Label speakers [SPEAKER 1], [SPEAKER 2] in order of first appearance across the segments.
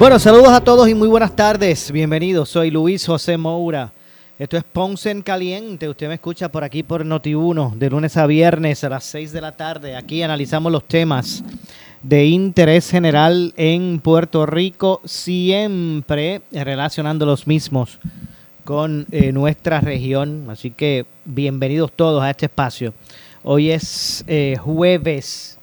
[SPEAKER 1] Bueno, saludos a todos y muy buenas tardes. Bienvenidos, soy Luis José Moura. Esto es Ponce en Caliente. Usted me escucha por aquí por Noti 1 de lunes a viernes a las 6 de la tarde. Aquí analizamos los temas de interés general en Puerto Rico, siempre relacionando los mismos con eh, nuestra región. Así que bienvenidos todos a este espacio. Hoy es eh, jueves,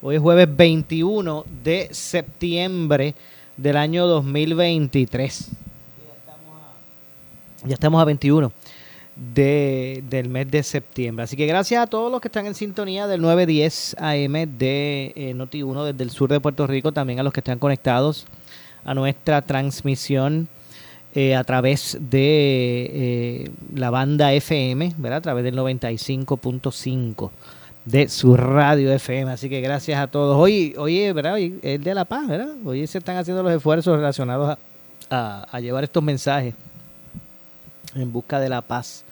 [SPEAKER 1] hoy es jueves 21 de septiembre del año 2023. Ya estamos a, 21 de, del mes de septiembre. Así que gracias a todos los que están en sintonía del 910 AM de eh, Noti1 desde el sur de Puerto Rico, también a los que están conectados a nuestra transmisión eh, a través de eh, la banda FM, ¿verdad? A través del 95.5 de su radio FM. Así que gracias a todos. Hoy, hoy ¿verdad? Hoy es de La Paz, ¿verdad? Hoy se están haciendo los esfuerzos relacionados a, llevar estos mensajes en busca de la paz,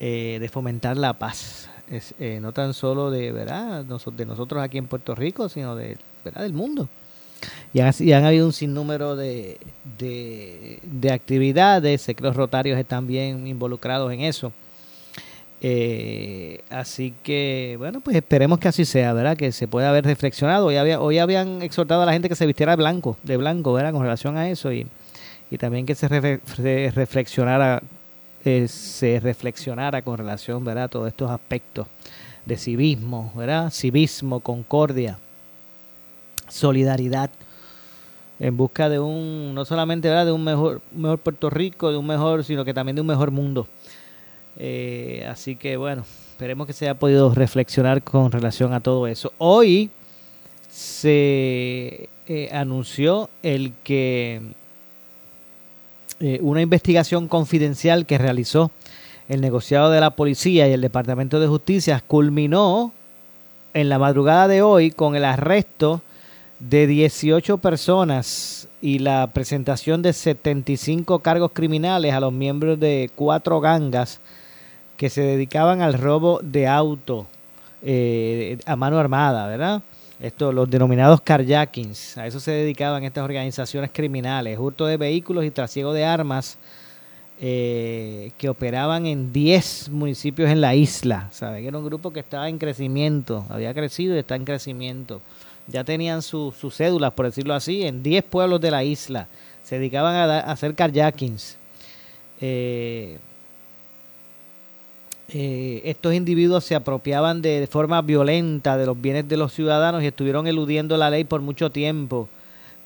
[SPEAKER 1] eh, de fomentar la paz. Es, no tan solo de, ¿verdad? de nosotros aquí en Puerto Rico, sino de, ¿verdad? del mundo. Y han, habido un sinnúmero de, de, actividades, sé que rotarios están bien involucrados en eso. Eh, así que, bueno, pues esperemos que así sea, ¿verdad? Que se pueda haber reflexionado. Hoy, hoy habían exhortado a la gente que se vistiera blanco, de blanco, ¿verdad? Con relación a eso y, y también que se, reflexionara, eh, se reflexionara con relación, ¿verdad? A todos estos aspectos de civismo, ¿verdad? Civismo, concordia solidaridad en busca de un, no solamente ¿verdad? de un mejor, mejor Puerto Rico, de un mejor, sino que también de un mejor mundo. Eh, así que bueno, esperemos que se haya podido reflexionar con relación a todo eso. Hoy se eh, anunció el que eh, una investigación confidencial que realizó el negociado de la policía y el Departamento de Justicia culminó en la madrugada de hoy con el arresto de 18 personas y la presentación de 75 cargos criminales a los miembros de cuatro gangas que se dedicaban al robo de auto eh, a mano armada, ¿verdad? Esto, los denominados carjackings, a eso se dedicaban estas organizaciones criminales, hurto de vehículos y trasiego de armas eh, que operaban en 10 municipios en la isla. ¿Sabe? Era un grupo que estaba en crecimiento, había crecido y está en crecimiento ya tenían sus cédulas, por decirlo así, en 10 pueblos de la isla. Se dedicaban a, hacer carjackings. Eh, eh, estos individuos se apropiaban de, forma violenta de los bienes de los ciudadanos y estuvieron eludiendo la ley por mucho tiempo.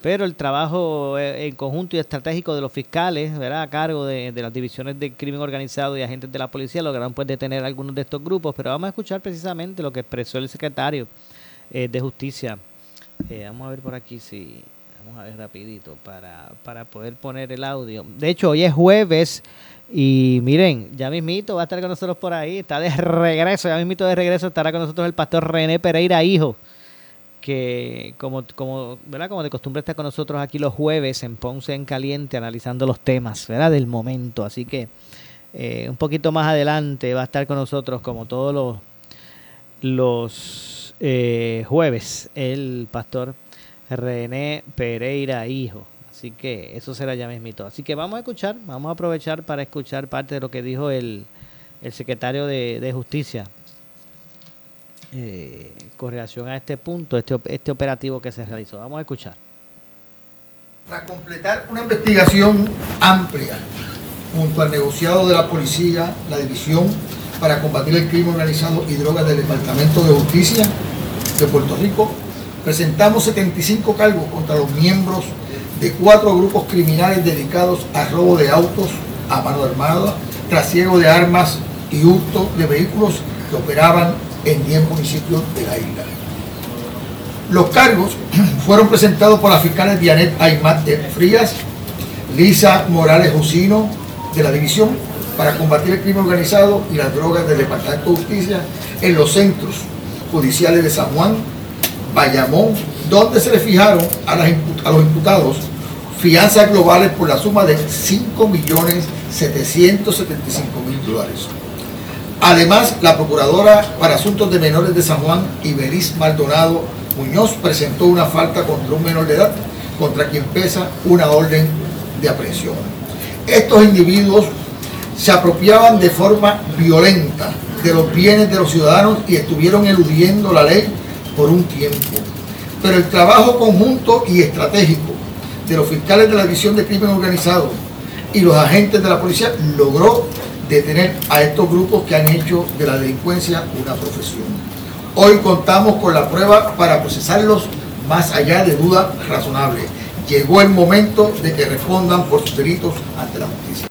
[SPEAKER 1] Pero el trabajo eh, en conjunto y estratégico de los fiscales, ¿verdad? a cargo de, las divisiones de crimen organizado y agentes de la policía, lograron pues detener a algunos de estos grupos. Pero vamos a escuchar precisamente lo que expresó el secretario eh, de Justicia. Eh, vamos a ver por aquí si... Vamos a ver rapidito para, para poder poner el audio. De hecho, hoy es jueves y miren, ya mismito va a estar con nosotros por ahí, está de regreso, ya mismito de regreso estará con nosotros el pastor René Pereira, hijo, que como, como, ¿verdad? como de costumbre está con nosotros aquí los jueves en Ponce en Caliente analizando los temas ¿verdad? del momento. Así que eh, un poquito más adelante va a estar con nosotros como todos los, los eh, jueves el pastor René Pereira Hijo. Así que eso será ya mismito. Así que vamos a escuchar, vamos a aprovechar para escuchar parte de lo que dijo el, el secretario de, Justicia eh, con relación a este punto, este, este operativo que se realizó. Vamos a escuchar.
[SPEAKER 2] Para completar una investigación amplia junto al negociado de la policía, la división para combatir el crimen organizado y drogas del Departamento de Justicia de Puerto Rico, presentamos 75 cargos contra los miembros de cuatro grupos criminales dedicados a robo de autos a mano armada, trasiego de armas y hurto de vehículos que operaban en 10 municipios de la isla. Los cargos fueron presentados por la fiscal Dianet Aymate Frías Lisa Morales Jusino de la División para combatir el crimen organizado y las drogas del Departamento de Justicia en los centros judiciales de San Juan, Bayamón, donde se le fijaron a, los imputados fianzas globales por la suma de 5.775.000 dólares. Además, la Procuradora para Asuntos de Menores de San Juan, Iberis Maldonado Muñoz, presentó una falta contra un menor de edad, contra quien pesa una orden de aprehensión. Estos individuos se apropiaban de forma violenta de los bienes de los ciudadanos y estuvieron eludiendo la ley por un tiempo. Pero el trabajo conjunto y estratégico de los fiscales de la División de Crimen Organizado y los agentes de la policía logró detener a estos grupos que han hecho de la delincuencia una profesión. Hoy contamos con la prueba para procesarlos más allá de duda razonable. Llegó el momento de que respondan por sus delitos ante la justicia.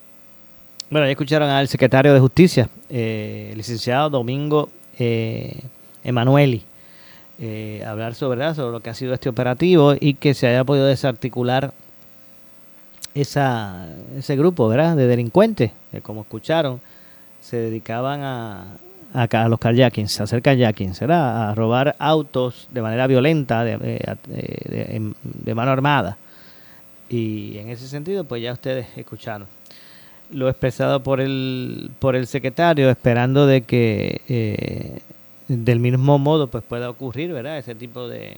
[SPEAKER 1] Bueno, ya escucharon al secretario de Justicia, eh, licenciado Domingo eh, Emanueli, eh, hablar sobre, sobre lo que ha sido este operativo y que se haya podido desarticular esa, ese grupo ¿verdad? de delincuentes, que como escucharon, se dedicaban a, a, los carjackings, a hacer carjackings, ¿verdad? a robar autos de manera violenta, de, de, de mano armada. Y en ese sentido, pues ya ustedes escucharon lo expresado por el, por el secretario, esperando de que eh, del mismo modo pues pueda ocurrir, ¿verdad? Ese tipo de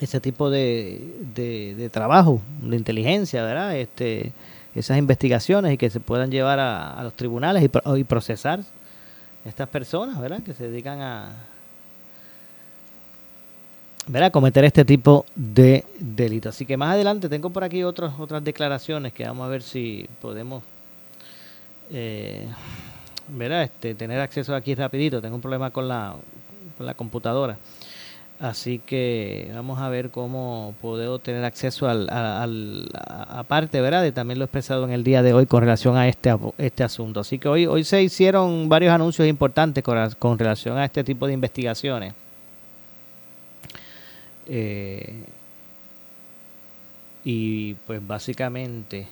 [SPEAKER 1] ese tipo de, de, trabajo, de inteligencia, ¿verdad? Este, esas investigaciones y que se puedan llevar a, los tribunales y, y procesar estas personas, ¿verdad? Que se dedican a, a cometer este tipo de delitos. Así que más adelante tengo por aquí otras otras declaraciones que vamos a ver si podemos eh, este, tener acceso aquí rapidito. Tengo un problema con la, con la computadora. Así que vamos a ver cómo puedo tener acceso al, al, aparte, ¿verdad? De también lo expresado en el día de hoy con relación a este, este asunto. Así que hoy, hoy se hicieron varios anuncios importantes con relación a este tipo de investigaciones. Eh, y pues básicamente,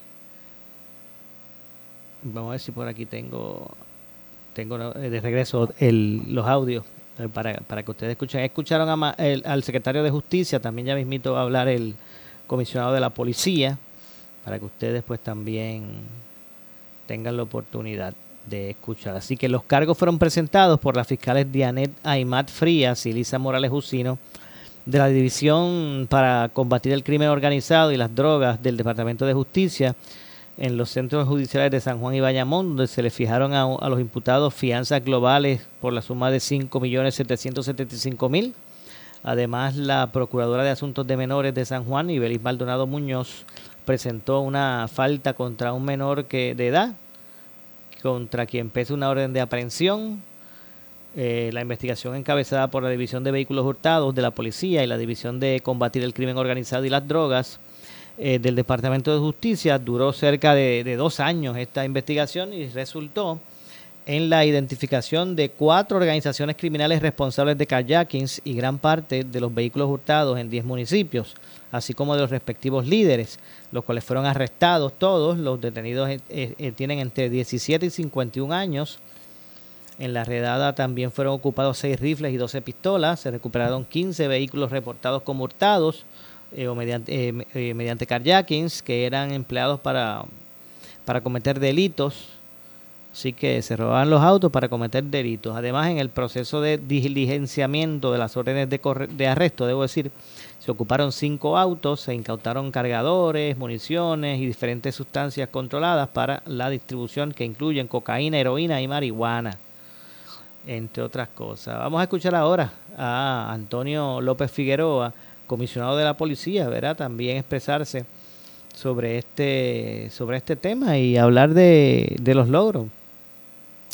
[SPEAKER 1] vamos a ver si por aquí tengo tengo de regreso el, los audios eh, para, para que ustedes escuchen. Escucharon al secretario de Justicia, también ya mismito va a hablar el comisionado de la policía, para que ustedes pues también tengan la oportunidad de escuchar. Así que los cargos fueron presentados por las fiscales Dianet Aymat Frías y Lisa Morales Jusino de la División para Combatir el Crimen Organizado y las Drogas del Departamento de Justicia en los centros judiciales de San Juan y Bayamón, donde se le fijaron a, los imputados fianzas globales por la suma de 5.775.000. Además, la Procuradora de Asuntos de Menores de San Juan, Ibelis Maldonado Muñoz, presentó una falta contra un menor que de edad, contra quien pesa una orden de aprehensión eh, la investigación encabezada por la División de Vehículos Hurtados de la Policía y la División de Combatir el Crimen Organizado y las Drogas eh, del Departamento de Justicia duró cerca de, dos años esta investigación y resultó en la identificación de cuatro organizaciones criminales responsables de kayakings y gran parte de los vehículos hurtados en 10 municipios, así como de los respectivos líderes, los cuales fueron arrestados todos. Los detenidos eh, tienen entre 17 y 51 años en la redada también fueron ocupados seis rifles y 12 pistolas. Se recuperaron 15 vehículos reportados como hurtados eh, o mediante, eh, eh, mediante carjackings que eran empleados para, para cometer delitos. Así que se robaban los autos para cometer delitos. Además, en el proceso de diligenciamiento de las órdenes de, de arresto, debo decir, se ocuparon cinco autos, se incautaron cargadores, municiones y diferentes sustancias controladas para la distribución que incluyen cocaína, heroína y marihuana entre otras cosas. Vamos a escuchar ahora a Antonio López Figueroa, comisionado de la policía, ¿verdad? También expresarse sobre este, sobre este tema y hablar de, de los logros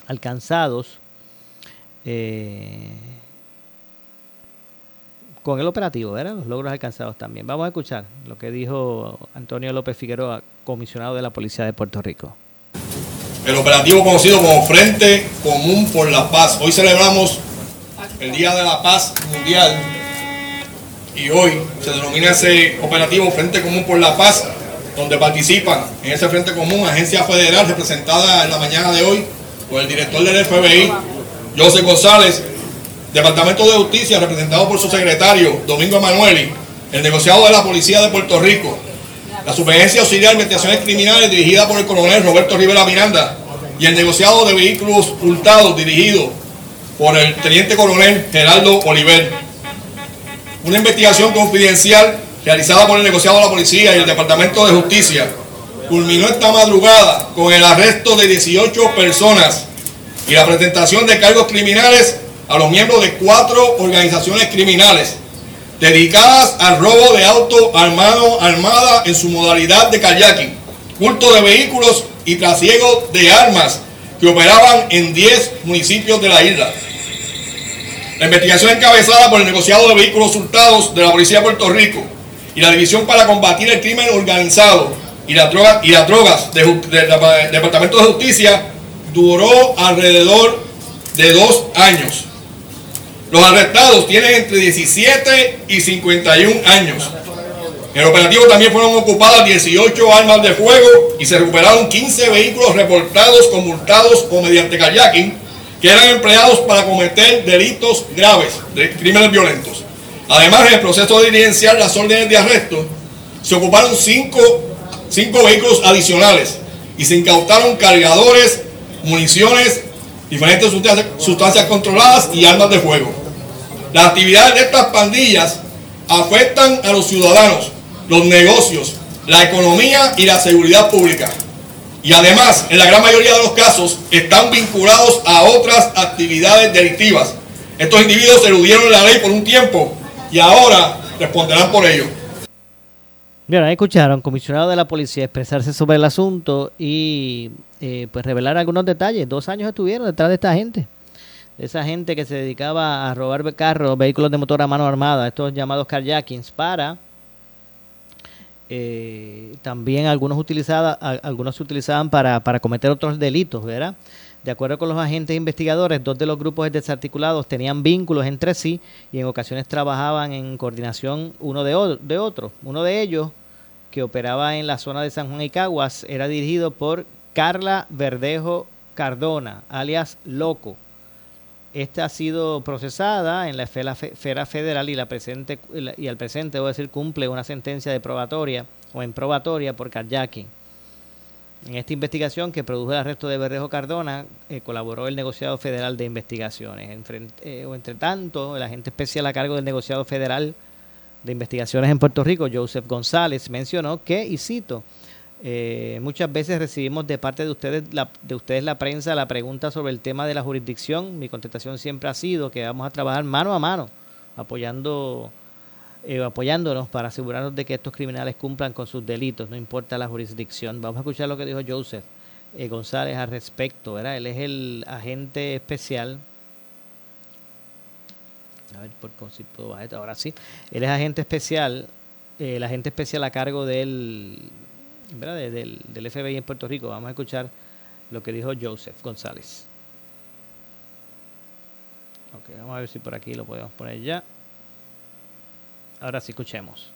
[SPEAKER 1] alcanzados eh, con el operativo, ¿verdad? Los logros alcanzados también. Vamos a escuchar lo que dijo Antonio López Figueroa, comisionado de la Policía de Puerto Rico
[SPEAKER 3] el operativo conocido como Frente Común por la Paz. Hoy celebramos el Día de la Paz Mundial y hoy se denomina ese operativo Frente Común por la Paz donde participan en ese frente común agencia federal representada en la mañana de hoy por el director del FBI, José González, Departamento de Justicia representado por su secretario, Domingo Emanueli, el negociado de la Policía de Puerto Rico, la Superintendencia Auxiliar de Investigaciones Criminales dirigida por el coronel Roberto Rivera Miranda y el negociado de vehículos hurtados dirigido por el teniente coronel Geraldo Oliver. Una investigación confidencial realizada por el negociado de la policía y el Departamento de Justicia culminó esta madrugada con el arresto de 18 personas y la presentación de cargos criminales a los miembros de cuatro organizaciones criminales dedicadas al robo de auto armado armada en su modalidad de kayaking, culto de vehículos y trasiego de armas que operaban en 10 municipios de la isla. La investigación encabezada por el negociado de vehículos hurtados de la Policía de Puerto Rico y la División para combatir el crimen organizado y las drogas, y las drogas del Departamento de Justicia duró alrededor de dos años. Los arrestados tienen entre 17 y 51 años. En el operativo también fueron ocupadas 18 armas de fuego y se recuperaron 15 vehículos reportados, conmultados o mediante kayaking que eran empleados para cometer delitos graves, crímenes violentos. Además, en el proceso de diligenciar las órdenes de arresto, se ocuparon 5 cinco, vehículos adicionales y se incautaron cargadores, municiones, diferentes sustancias controladas y armas de fuego. Las actividades de estas pandillas afectan a los ciudadanos, los negocios, la economía y la seguridad pública. Y además, en la gran mayoría de los casos, están vinculados a otras actividades delictivas. Estos individuos eludieron la ley por un tiempo y ahora responderán por ello.
[SPEAKER 1] Bien, ahí escucharon, comisionado de la policía expresarse sobre el asunto y eh, pues revelar algunos detalles. Dos años estuvieron detrás de esta gente esa gente que se dedicaba a robar carros, vehículos de motor a mano armada, estos llamados carjackings, para eh, también algunos, utilizaban, algunos se utilizaban para, para cometer otros delitos, ¿verdad? De acuerdo con los agentes investigadores, dos de los grupos desarticulados tenían vínculos entre sí y en ocasiones trabajaban en coordinación uno de, de otro. Uno de ellos, que operaba en la zona de San Juan y Caguas, era dirigido por Carla Verdejo Cardona, alias Loco esta ha sido procesada en la esfera federal y, la presente, y al presente, debo decir, cumple una sentencia de probatoria o en probatoria por carjacking. En esta investigación que produjo el arresto de Verdejo Cardona, eh, colaboró el negociado federal de investigaciones. Eh, o entre tanto, el agente especial a cargo del negociado federal de investigaciones en Puerto Rico, Joseph González, mencionó que, y cito, eh, muchas veces recibimos de parte de ustedes, la, de ustedes la prensa la pregunta sobre el tema de la jurisdicción. Mi contestación siempre ha sido que vamos a trabajar mano a mano, apoyando, eh, apoyándonos para asegurarnos de que estos criminales cumplan con sus delitos, no importa la jurisdicción. Vamos a escuchar lo que dijo Joseph eh, González al respecto. ¿verdad? Él es el agente especial. A ver por, si puedo bajar Ahora sí. Él es agente especial, el agente especial a cargo del del, del FBI en Puerto Rico. Vamos a escuchar lo que dijo Joseph González. Ok, vamos a ver si por aquí lo podemos poner ya. Ahora sí escuchemos.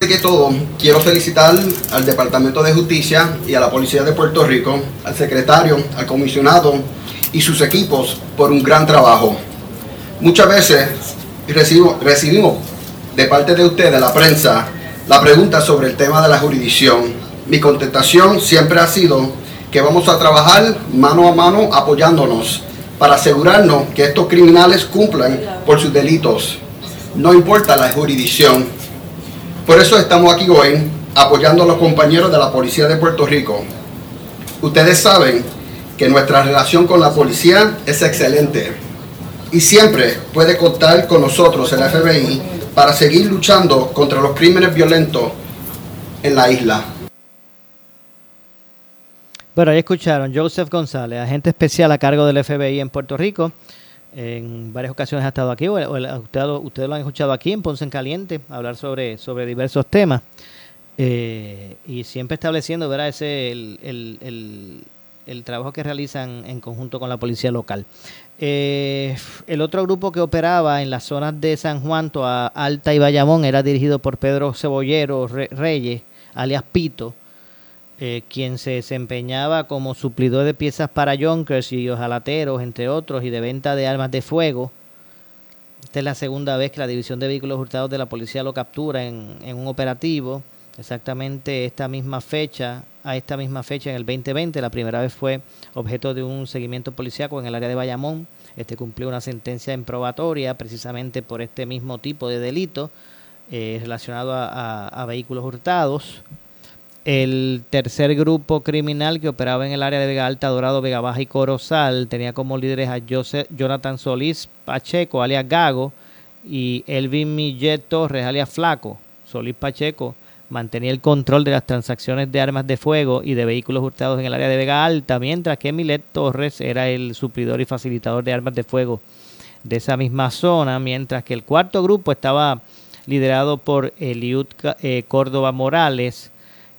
[SPEAKER 4] De que todo, quiero felicitar al Departamento de Justicia y a la Policía de Puerto Rico, al secretario, al comisionado y sus equipos por un gran trabajo. Muchas veces recibo, recibimos de parte de ustedes, la prensa, la pregunta sobre el tema de la jurisdicción. Mi contestación siempre ha sido que vamos a trabajar mano a mano apoyándonos para asegurarnos que estos criminales cumplan por sus delitos, no importa la jurisdicción. Por eso estamos aquí hoy apoyando a los compañeros de la Policía de Puerto Rico. Ustedes saben que nuestra relación con la policía es excelente y siempre puede contar con nosotros el FBI para seguir luchando contra los crímenes violentos en la isla.
[SPEAKER 1] Bueno, ahí escucharon Joseph González, agente especial a cargo del FBI en Puerto Rico. En varias ocasiones ha estado aquí, o ustedes lo han escuchado aquí en Ponce en Caliente, hablar sobre, sobre diversos temas. Eh, y siempre estableciendo, ¿verdad? Ese, el, el trabajo que realizan en conjunto con la policía local. Eh, el otro grupo que operaba en las zonas de San Juan, Toa Alta y Bayamón era dirigido por Pedro Cebollero Reyes, alias Pito, eh, quien se desempeñaba como suplidor de piezas para Junkers y ojalateros, entre otros, y de venta de armas de fuego. Esta es la segunda vez que la División de Vehículos Hurtados de la Policía lo captura en un operativo. Exactamente esta misma fecha, a esta misma fecha en el 2020, la primera vez fue objeto de un seguimiento policíaco en el área de Bayamón. Este cumplió una sentencia en probatoria precisamente por este mismo tipo de delito eh, relacionado a, vehículos hurtados. El tercer grupo criminal que operaba en el área de Vega Alta, Dorado, Vega Baja y Corozal tenía como líderes a Jonathan Solís Pacheco, alias Gago, y Elvin Millet Torres, alias Flaco. Solís Pacheco mantenía el control de las transacciones de armas de fuego y de vehículos hurtados en el área de Vega Alta, mientras que Milet Torres era el suplidor y facilitador de armas de fuego de esa misma zona, mientras que el cuarto grupo estaba liderado por Eliud eh, Córdoba Morales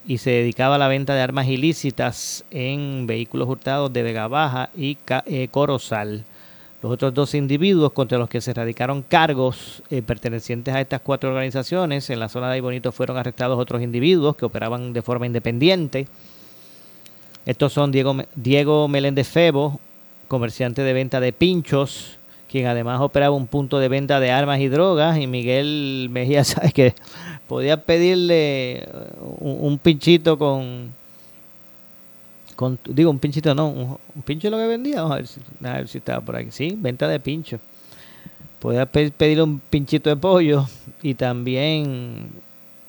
[SPEAKER 1] y se dedicaba a la venta de armas ilícitas en vehículos hurtados de Vega Baja y eh, Corozal. Los otros dos individuos contra los que se radicaron cargos eh, pertenecientes a estas cuatro organizaciones en la zona de Bonito fueron arrestados otros individuos que operaban de forma independiente. Estos son Diego, Diego Meléndez Febo, comerciante de venta de pinchos, quien además operaba un punto de venta de armas y drogas, y Miguel Mejía, ¿sabes que Podía pedirle un, pinchito con, con, digo, un pinchito no, un, pincho lo que vendía, vamos a ver, si, a ver si estaba por aquí, sí, venta de pincho. Podía pedirle un pinchito de pollo y también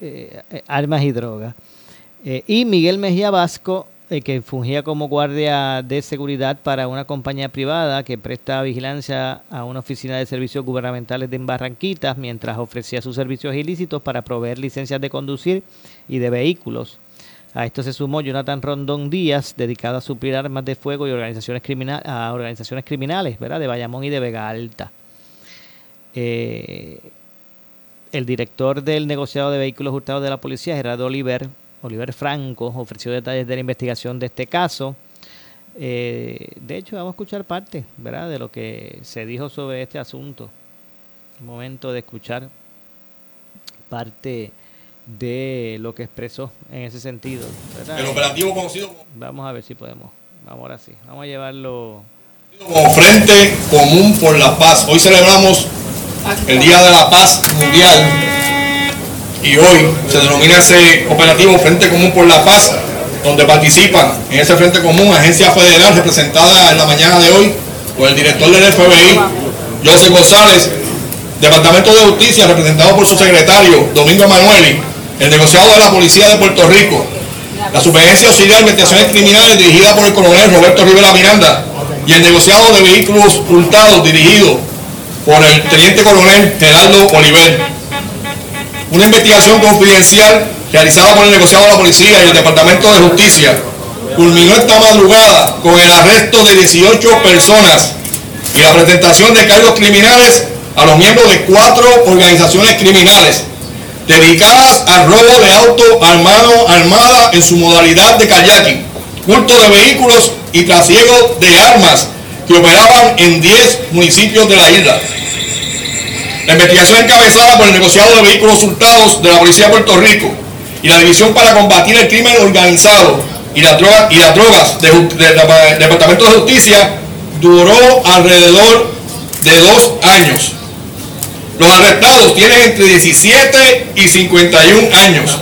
[SPEAKER 1] eh, armas y drogas. Eh, y Miguel Mejía Vasco eh, que fungía como guardia de seguridad para una compañía privada que presta vigilancia a una oficina de servicios gubernamentales de Barranquitas mientras ofrecía sus servicios ilícitos para proveer licencias de conducir y de vehículos. A esto se sumó Jonathan Rondón Díaz, dedicado a suplir armas de fuego y organizaciones criminales, a organizaciones criminales, ¿verdad? De Bayamón y de Vega Alta. Eh, el director del negociado de vehículos hurtados de la policía, Gerardo Oliver, Oliver Franco ofreció detalles de la investigación de este caso. Eh, de hecho, vamos a escuchar parte ¿verdad? de lo que se dijo sobre este asunto. Un momento de escuchar parte de lo que expresó en ese sentido.
[SPEAKER 3] El operativo conocido
[SPEAKER 1] Vamos a ver si podemos. Vamos ahora sí. Vamos a llevarlo.
[SPEAKER 3] Como Frente Común por la Paz. Hoy celebramos el Día de la Paz Mundial y hoy se denomina ese operativo Frente Común por la Paz, donde participan en ese Frente Común agencia federal representada en la mañana de hoy por el director del FBI, José González, Departamento de Justicia representado por su secretario, Domingo Emanueli, el negociado de la Policía de Puerto Rico, la Superintendencia Auxiliar de Investigaciones Criminales dirigida por el coronel Roberto Rivera Miranda y el negociado de vehículos hurtados dirigido por el teniente coronel Gerardo Oliver. Una investigación confidencial realizada por el negociado de la policía y el Departamento de Justicia culminó esta madrugada con el arresto de 18 personas y la presentación de cargos criminales a los miembros de cuatro organizaciones criminales dedicadas al robo de auto armado, armada en su modalidad de kayaking, culto de vehículos y trasiego de armas que operaban en 10 municipios de la isla. La investigación encabezada por el negociado de vehículos hurtados de la Policía de Puerto Rico y la División para Combatir el Crimen Organizado y las drogas, y las drogas del Departamento de Justicia duró alrededor de dos años. Los arrestados tienen entre 17 y 51 años.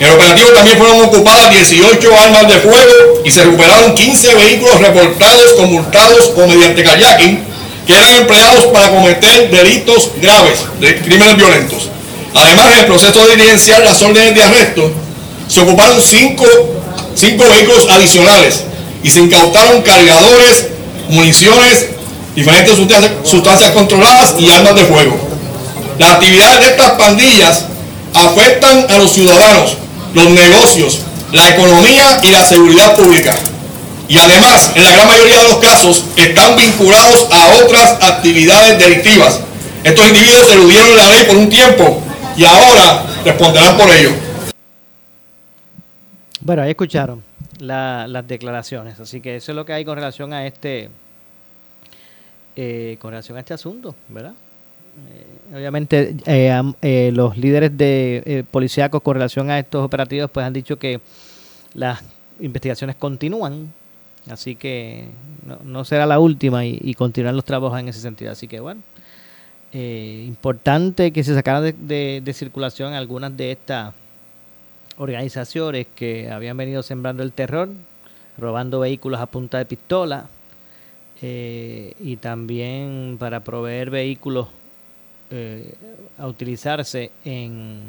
[SPEAKER 3] En el operativo también fueron ocupadas 18 armas de fuego y se recuperaron 15 vehículos reportados, conmultados o mediante kayaking que eran empleados para cometer delitos graves, de crímenes violentos. Además, en el proceso de diligenciar las órdenes de arresto, se ocuparon cinco, vehículos adicionales y se incautaron cargadores, municiones, diferentes sustancias, controladas y armas de fuego. Las actividades de estas pandillas afectan a los ciudadanos, los negocios, la economía y la seguridad pública y además, en la gran mayoría de los casos, están vinculados a otras actividades delictivas. Estos individuos eludieron la ley por un tiempo y ahora responderán por ello.
[SPEAKER 1] Bueno, ahí escucharon. las declaraciones. Así que eso es lo que hay con relación a este, eh, con relación a este asunto, ¿verdad? Eh, obviamente eh, los líderes de policíacos con relación a estos operativos pues han dicho que las investigaciones continúan, así que no, será la última y, y continuar los trabajos en ese sentido. Así que bueno, importante que se sacaran de, circulación algunas de estas organizaciones que habían venido sembrando el terror, robando vehículos a punta de pistola eh, y también para proveer vehículos eh, a utilizarse en,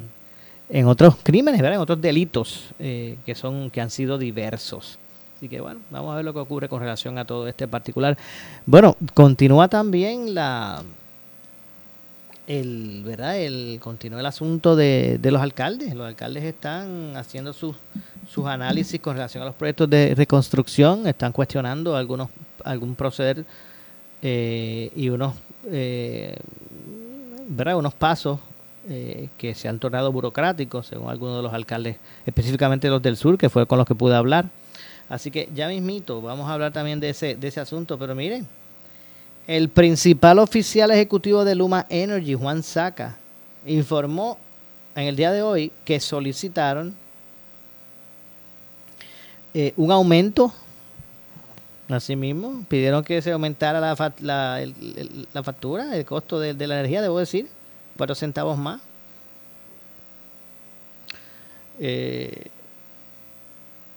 [SPEAKER 1] en otros crímenes, ¿verdad? en otros delitos eh, que son que han sido diversos. Así que bueno, vamos a ver lo que ocurre con relación a todo este particular. Bueno, continúa también la el, ¿verdad? El, continúa el asunto de, de los alcaldes. Los alcaldes están haciendo sus, sus análisis con relación a los proyectos de reconstrucción, están cuestionando algunos algún proceder eh, y unos, eh, ¿verdad? unos pasos eh, que se han tornado burocráticos, según algunos de los alcaldes, específicamente los del sur, que fue con los que pude hablar. Así que ya mismito, vamos a hablar también de ese, de ese asunto, pero miren, el principal oficial ejecutivo de Luma Energy, Juan Saca, informó en el día de hoy que solicitaron eh, un aumento. Asimismo, pidieron que se aumentara la, la, factura, el costo de, la energía, debo decir, cuatro centavos más. Eh,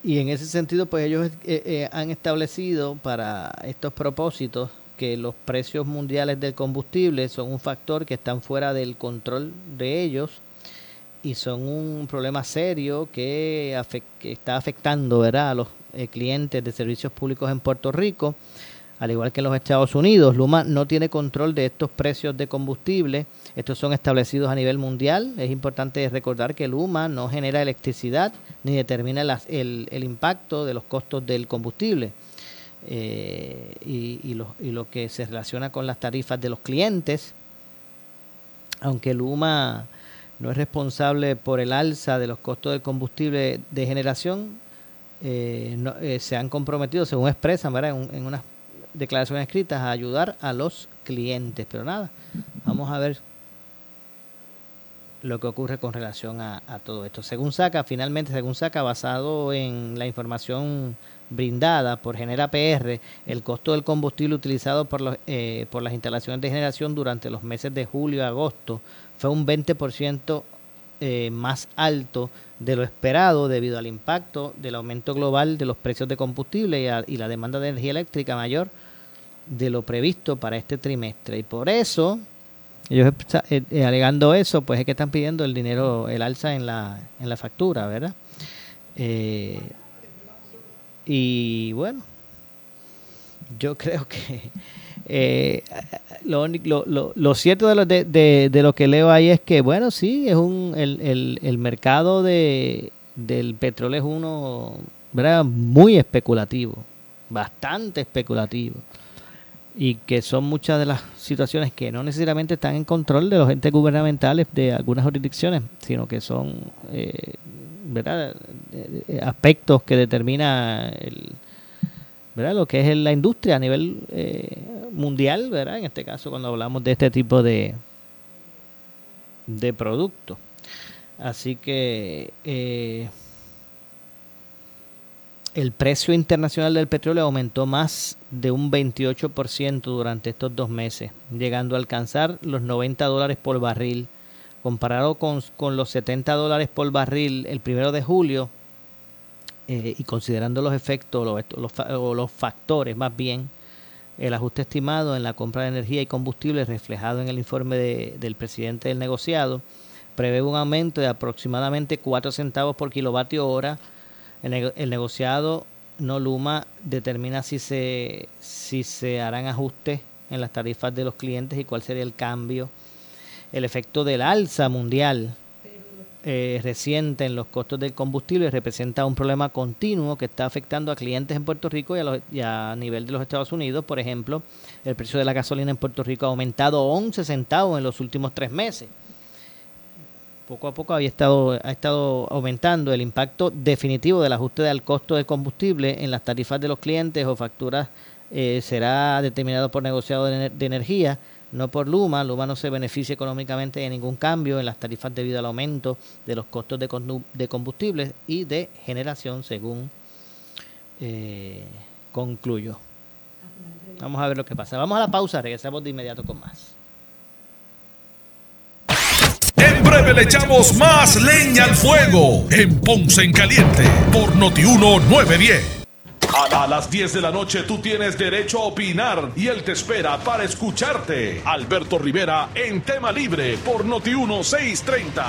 [SPEAKER 1] y en ese sentido, pues ellos eh, han establecido para estos propósitos que los precios mundiales del combustible son un factor que están fuera del control de ellos y son un problema serio que, está afectando ¿verdad? a los eh, clientes de servicios públicos en Puerto Rico, al igual que en los Estados Unidos. Luma no tiene control de estos precios de combustible, estos son establecidos a nivel mundial. Es importante recordar que Luma no genera electricidad ni determina el, el impacto de los costos del combustible eh, y, lo, y, lo, que se relaciona con las tarifas de los clientes, aunque Luma no es responsable por el alza de los costos del combustible de generación, eh, eh, se han comprometido, según expresan En, en unas declaraciones escritas, a ayudar a los clientes. Pero nada, vamos a ver lo que ocurre con relación a, a todo esto. Según saca, finalmente, según saca, basado en la información brindada por Genera PR, el costo del combustible utilizado por, los, eh, por las instalaciones de generación durante los meses de julio y agosto fue un 20% eh, más alto de lo esperado debido al impacto del aumento global de los precios de combustible y, la demanda de energía eléctrica mayor de lo previsto para este trimestre. Y por eso, ellos eh, alegando eso, pues es que están pidiendo el dinero, el alza en la, en la factura, ¿verdad? Eh, y bueno, yo creo que eh, lo, lo, lo, cierto de lo, de, de, lo que leo ahí es que, bueno, sí, es un el, el, el mercado de, del petróleo es uno ¿verdad? muy especulativo, bastante especulativo. Y que son muchas de las situaciones que no necesariamente están en control de los entes gubernamentales de algunas jurisdicciones, sino que son eh, ¿verdad? Eh, aspectos que determina el, ¿verdad? lo que es la industria a nivel eh, mundial, ¿verdad? en este caso cuando hablamos de este tipo de, de productos. Así que eh, el precio internacional del petróleo aumentó más de un 28% durante estos dos meses, llegando a alcanzar los 90 dólares por barril comparado con, los 70 dólares por barril el primero de julio, eh, y considerando los efectos o los factores más bien, el ajuste estimado en la compra de energía y combustible reflejado en el informe del presidente del negociado prevé un aumento de aproximadamente 4 centavos por kilovatio hora. El, el negociado no Luma determina si se, si se harán ajustes en las tarifas de los clientes y cuál sería el cambio el efecto del alza mundial eh, reciente en los costos del combustible representa un problema continuo que está afectando a clientes en Puerto Rico y a, nivel de los Estados Unidos. Por ejemplo, el precio de la gasolina en Puerto Rico ha aumentado 11 centavos en los últimos tres meses. poco a poco había estado, ha estado aumentando el impacto definitivo del ajuste del costo de combustible en las tarifas de los clientes o facturas eh, será determinado por negociado de, energía, no por Luma. Luma no se beneficia económicamente de ningún cambio en las tarifas debido al aumento de los costos de, de combustibles y de generación, según eh, concluyo. Vamos a ver lo que pasa. Vamos a la pausa, regresamos de inmediato con más.
[SPEAKER 5] En breve le echamos más leña al fuego en Ponce en Caliente por Notiuno 910. A, las 10 de la noche tú tienes derecho a opinar y él te espera para escucharte. Alberto Rivera en Tema Libre por Noti1 630.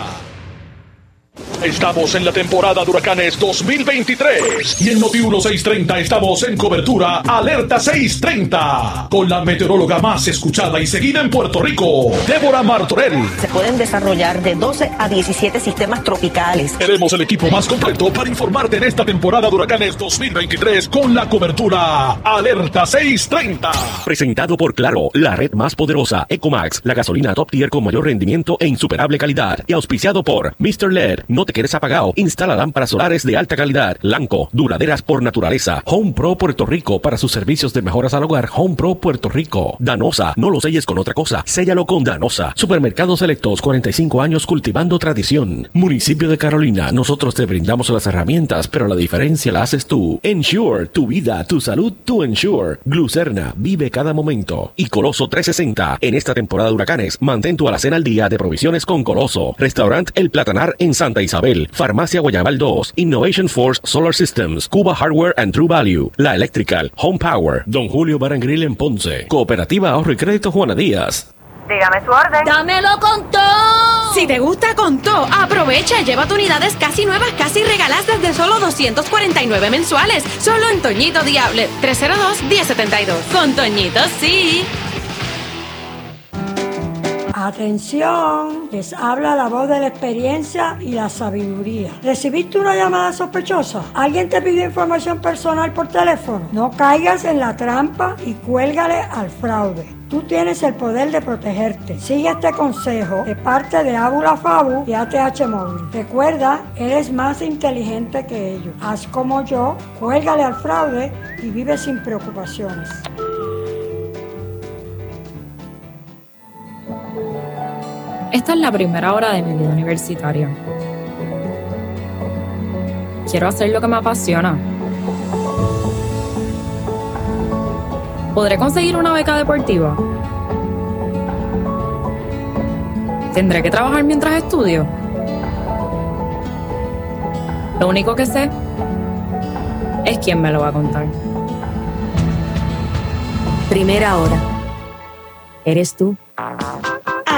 [SPEAKER 5] Estamos en la temporada de huracanes 2023 y en Noti 1630 estamos en cobertura Alerta 630 con la meteoróloga más escuchada y seguida en Puerto Rico, Débora Martorell.
[SPEAKER 6] Se pueden desarrollar de 12 a 17 sistemas tropicales.
[SPEAKER 5] Tenemos el equipo más completo para informarte en esta temporada de huracanes 2023 con la cobertura Alerta 630.
[SPEAKER 7] Presentado por Claro, la red más poderosa, Ecomax, la gasolina top tier con mayor rendimiento e insuperable calidad y auspiciado por Mr. LED. No te quedes apagado. Instala lámparas solares de alta calidad. Blanco, duraderas por naturaleza. Home Pro Puerto Rico para sus servicios de mejoras al hogar. Home Pro Puerto Rico. Danosa, no lo selles con otra cosa. Séllalo con Danosa. Supermercados Selectos, 45 años cultivando tradición. Municipio de Carolina, nosotros te brindamos las herramientas, pero la diferencia la haces tú. Ensure, tu vida, tu salud, tu Ensure. Glucerna, vive cada momento. Y Coloso 360. En esta temporada de huracanes, mantén tu alacena al día de provisiones con Coloso. Restaurant El Platanar en Santa Isabel. Farmacia Guayabal 2. Innovation Force Solar Systems. Cuba Hardware and True Value. La Electrical. Home Power. Don Julio Barangril en Ponce. Cooperativa Ahorro y Crédito Juana Díaz.
[SPEAKER 8] Dígame su orden.
[SPEAKER 9] ¡Dámelo con todo!
[SPEAKER 8] Si te gusta con todo, aprovecha y lleva tu unidades casi nuevas, casi regaladas desde solo 249 mensuales. Solo en Toñito Diable 302-1072. Con Toñito, sí.
[SPEAKER 10] Atención, les habla la voz de la experiencia y la sabiduría. ¿Recibiste una llamada sospechosa? ¿Alguien te pidió información personal por teléfono? No caigas en la trampa y cuélgale al fraude. Tú tienes el poder de protegerte. Sigue este consejo de parte de Ábula Fabu y ATH Móvil. Recuerda, eres más inteligente que ellos. Haz como yo, cuélgale al fraude y vive sin preocupaciones.
[SPEAKER 11] Esta es la primera hora de mi vida universitaria. Quiero hacer lo que me apasiona. ¿Podré conseguir una beca deportiva? ¿Tendré que trabajar mientras estudio? Lo único que sé es quién me lo va a contar.
[SPEAKER 12] Primera hora. ¿Eres tú?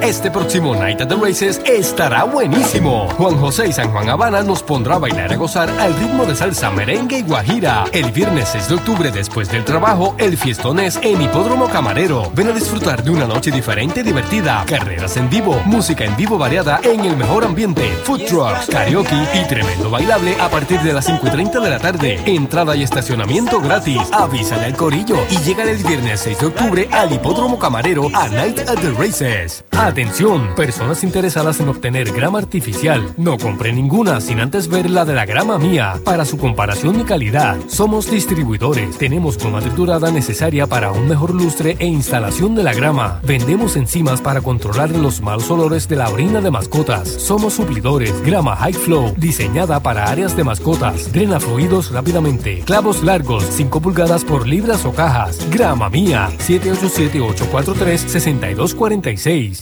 [SPEAKER 13] Este próximo Night at the Races estará buenísimo. Juan José y San Juan Habana nos pondrá a bailar a gozar al ritmo de salsa, merengue y guajira. El viernes 6 de octubre, después del trabajo, el fiestón es en Hipódromo Camarero. Ven a disfrutar de una noche diferente y divertida. Carreras en vivo, música en vivo variada en el mejor ambiente, food trucks, karaoke y tremendo bailable a partir de las 5 y 30 de la tarde. Entrada y estacionamiento gratis. Avísale al corillo y llega el viernes 6 de octubre al Hipódromo Camarero a Night at the Races. Atención, personas interesadas en obtener grama artificial. No compre ninguna sin antes ver la de la grama mía. Para su comparación y calidad, somos distribuidores. Tenemos goma triturada necesaria para un mejor lustre e instalación de la grama. Vendemos enzimas para controlar los malos olores de la orina de mascotas. Somos suplidores. Grama High Flow, diseñada para áreas de mascotas. Drena fluidos rápidamente. Clavos largos, 5 pulgadas por libras o cajas. Grama mía, 787-843-6246.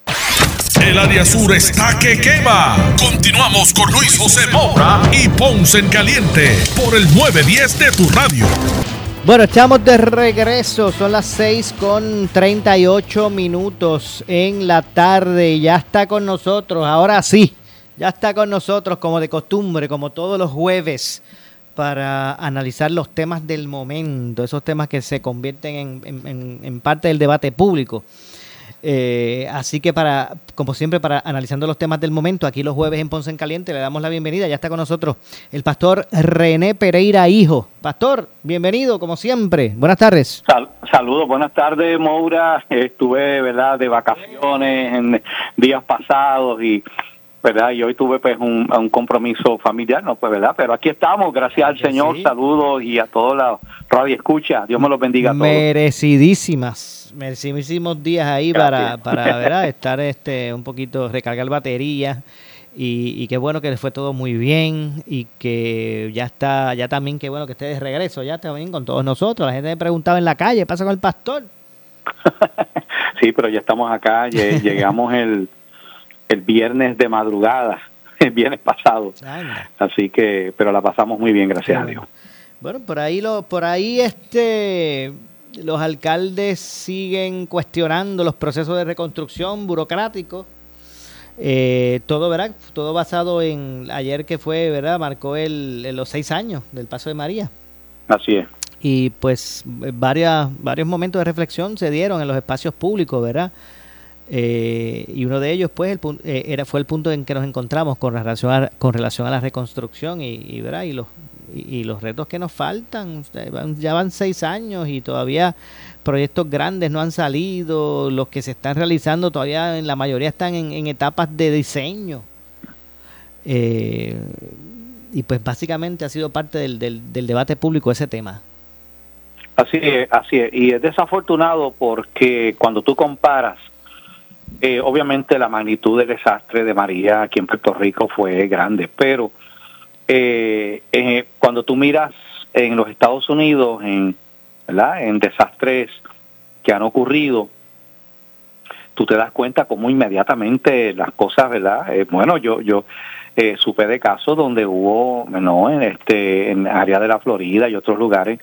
[SPEAKER 5] El área sur está que quema. Continuamos con Luis José Moura y Ponce en Caliente por el 910 de tu radio.
[SPEAKER 1] Bueno, estamos de regreso. Son las 6 con 38 minutos en la tarde. Ya está con nosotros. Ahora sí, ya está con nosotros como de costumbre, como todos los jueves, para analizar los temas del momento, esos temas que se convierten en, parte del debate público. Eh, así que para, como siempre, para analizando los temas del momento, aquí los jueves en Ponce en Caliente, le damos la bienvenida. Ya está con nosotros el pastor René Pereira Hijo. Pastor, bienvenido, como siempre. Buenas tardes.
[SPEAKER 14] Sal- saludos, buenas tardes, Moura. Estuve, ¿verdad?, de vacaciones en días pasados y, ¿verdad?, y hoy tuve, pues, un, un compromiso familiar, ¿no? Pues, ¿verdad? Pero aquí estamos, gracias al Señor, saludos y a toda la radio escucha. Dios me los bendiga a todos.
[SPEAKER 1] Merecidísimas, merecidísimos días ahí para,
[SPEAKER 14] Gracias.
[SPEAKER 1] para ¿verdad? estar este un poquito, recargar baterías. Y, y qué bueno que les fue todo muy bien y que ya está, ya también qué bueno que esté de regreso, ya también con todos nosotros. La gente me preguntaba en la calle, ¿qué pasa con el pastor?
[SPEAKER 14] Sí, pero ya estamos acá, lle- llegamos el, el viernes de madrugada, el viernes pasado. Así que, pero la pasamos muy bien, gracias a Dios.
[SPEAKER 1] Bueno, por ahí lo, por ahí este los alcaldes siguen cuestionando los procesos de reconstrucción burocráticos. Eh, todo, ¿verdad? Todo basado en ayer que fue, ¿verdad? Marcó el, los seis años del paso de María.
[SPEAKER 14] Así es.
[SPEAKER 1] Y pues varias, varios momentos de reflexión se dieron en los espacios públicos, ¿verdad? Eh, y uno de ellos, pues, el, eh, era, fue el punto en que nos encontramos con relación a, con relación a la reconstrucción y, y, ¿verdad? y, los, y, los retos que nos faltan. Ya van seis años y todavía proyectos grandes no han salido. Los que se están realizando todavía, en la mayoría, están en, en etapas de diseño. Eh, y pues básicamente ha sido parte del, del, del debate público ese tema.
[SPEAKER 14] Así es, así es. Y es desafortunado porque cuando tú comparas, eh, obviamente la magnitud del desastre de María aquí en Puerto Rico fue grande, pero eh, eh, cuando tú miras en los Estados Unidos, en, ¿verdad? en desastres que han ocurrido, tú te das cuenta cómo inmediatamente las cosas, ¿verdad? Eh, bueno, yo yo eh, supe de casos donde hubo, no, en este en área de la Florida y otros lugares,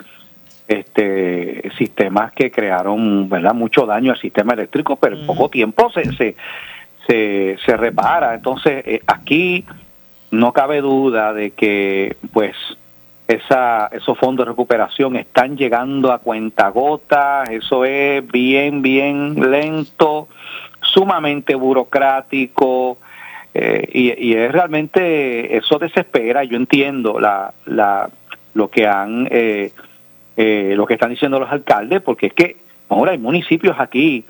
[SPEAKER 14] este sistemas que crearon, ¿verdad? Mucho daño al sistema eléctrico, pero en poco tiempo se se se, se repara. Entonces, eh, aquí no cabe duda de que, pues, esa, esos fondos de recuperación están llegando a cuentagotas, eso es bien, bien lento, sumamente burocrático, eh, y, y, es realmente, eso desespera, yo entiendo la, la, lo que han, eh, eh, lo que están diciendo los alcaldes, porque es que ahora hay municipios aquí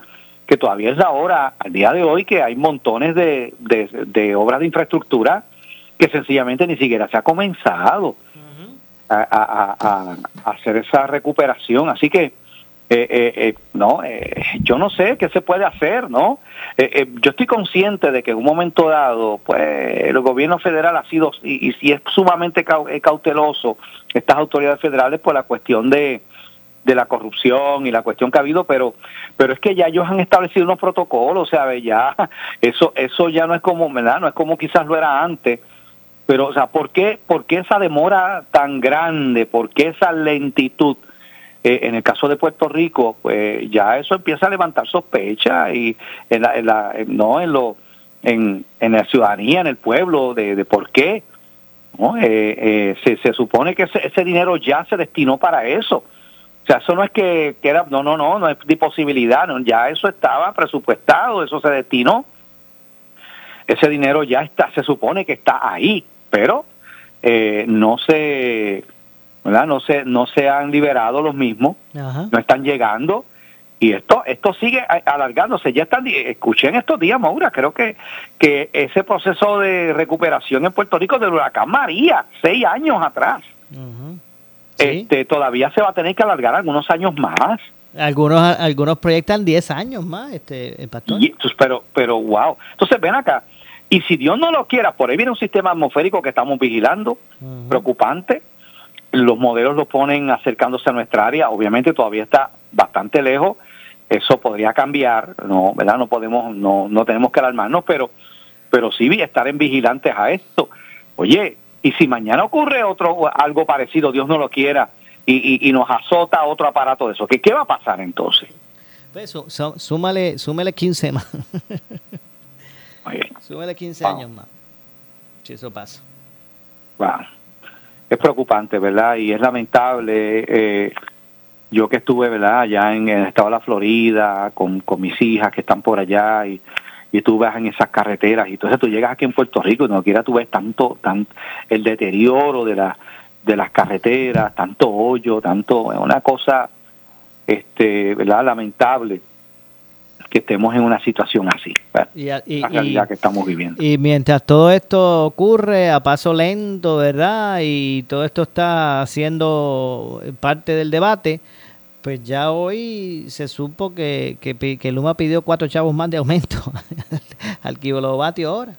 [SPEAKER 14] que todavía es la hora, al día de hoy, que hay montones de, de, obras de infraestructura que sencillamente ni siquiera se ha comenzado a, hacer esa recuperación. Así que, eh, eh, eh, no, yo no sé qué se puede hacer, ¿no? yo estoy consciente de que en un momento dado, pues, el gobierno federal ha sido, y, y, es sumamente cauteloso, estas autoridades federales, por la cuestión de, de la corrupción y la cuestión que ha habido, pero pero es que ya ellos han establecido unos protocolos, o sea, ya eso eso ya no es como, ¿verdad? No es como quizás lo era antes. Pero o sea, ¿por qué por qué esa demora tan grande? ¿Por qué esa lentitud? En el caso de Puerto Rico, pues ya eso empieza a levantar sospecha y en la, en la no en lo en, en la ciudadanía, en el pueblo, de, por qué. Eh, eh, se, se supone que ese, ese dinero ya se destinó para eso o sea, eso no es que, era, no, no, no, no es de posibilidad, no, ya eso estaba presupuestado, eso se destinó. Ese dinero ya está, se supone que está ahí, pero eh, no se, ¿verdad? No se, no se han liberado los mismos, no están llegando y esto esto sigue alargándose ya están escuché en estos días Maura creo que que ese proceso de recuperación en Puerto Rico del huracán María seis años atrás este, todavía se va a tener que alargar algunos años más.
[SPEAKER 1] Algunos algunos proyectan 10 años más, este, pastor.
[SPEAKER 14] pero, pero, wow. Entonces, ven acá. Y si Dios no lo quiera, por ahí viene un sistema atmosférico que estamos vigilando, preocupante. Los modelos lo ponen acercándose a nuestra área. Obviamente todavía está bastante lejos. Eso podría cambiar, no, ¿verdad? No podemos, no, no tenemos que alarmarnos, pero, pero sí estar en vigilantes a esto. Oye, y si mañana ocurre otro algo parecido, Dios no lo quiera, y, y, nos azota otro aparato de eso, ¿qué, qué va a pasar entonces?
[SPEAKER 1] Pues, súmale, súmale 15 más. súmale 15 años más. Si eso pasa.
[SPEAKER 14] Es preocupante, ¿verdad? Y es lamentable. Eh, yo que estuve, ¿verdad? Allá en el estado de la Florida, con, con mis hijas que están por allá y y tú vas en esas carreteras y entonces tú llegas aquí en Puerto Rico y no quieras tú ves tanto, tan, el deterioro de, la, de las carreteras, tanto hoyo, tanto, es una cosa, este, ¿verdad? Lamentable que estemos en una situación así, y, la realidad que estamos viviendo.
[SPEAKER 1] Y mientras todo esto ocurre a paso lento, ¿verdad? Y todo esto está siendo parte del debate, pues ya hoy se supo que, que, Luma pidió cuatro chavos más de aumento al kilovatio ahora.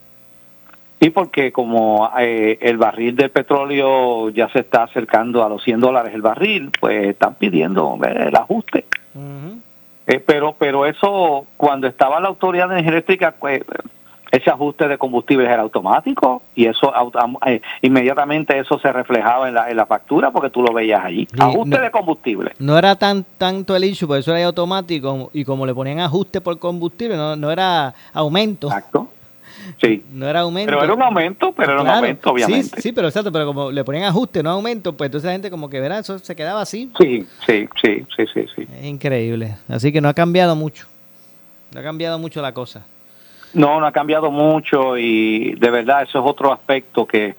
[SPEAKER 14] Sí, porque como eh, el barril del petróleo ya se está acercando a los 100 dólares el barril, pues están pidiendo el ajuste. Eh, pero pero eso, cuando estaba la Autoridad de Energía Eléctrica, pues, ese ajuste de combustibles era automático y eso eh, inmediatamente eso se reflejaba en la, en la factura porque tú lo veías allí. ajuste de combustible.
[SPEAKER 1] No era tan tanto el issue, porque eso era automático y como le ponían ajuste por combustible, no, no era aumento.
[SPEAKER 14] Exacto. Sí.
[SPEAKER 1] No era aumento.
[SPEAKER 14] Pero era un aumento, pero era un aumento, obviamente.
[SPEAKER 1] Sí, sí, pero exacto, pero como le ponían ajuste, no aumento, pues entonces la gente como que verá, eso se quedaba así.
[SPEAKER 14] Sí, sí, sí, sí, sí, sí.
[SPEAKER 1] Es increíble. Así que no ha cambiado mucho. No ha cambiado mucho la cosa.
[SPEAKER 14] No, no ha cambiado mucho y de verdad eso es otro aspecto que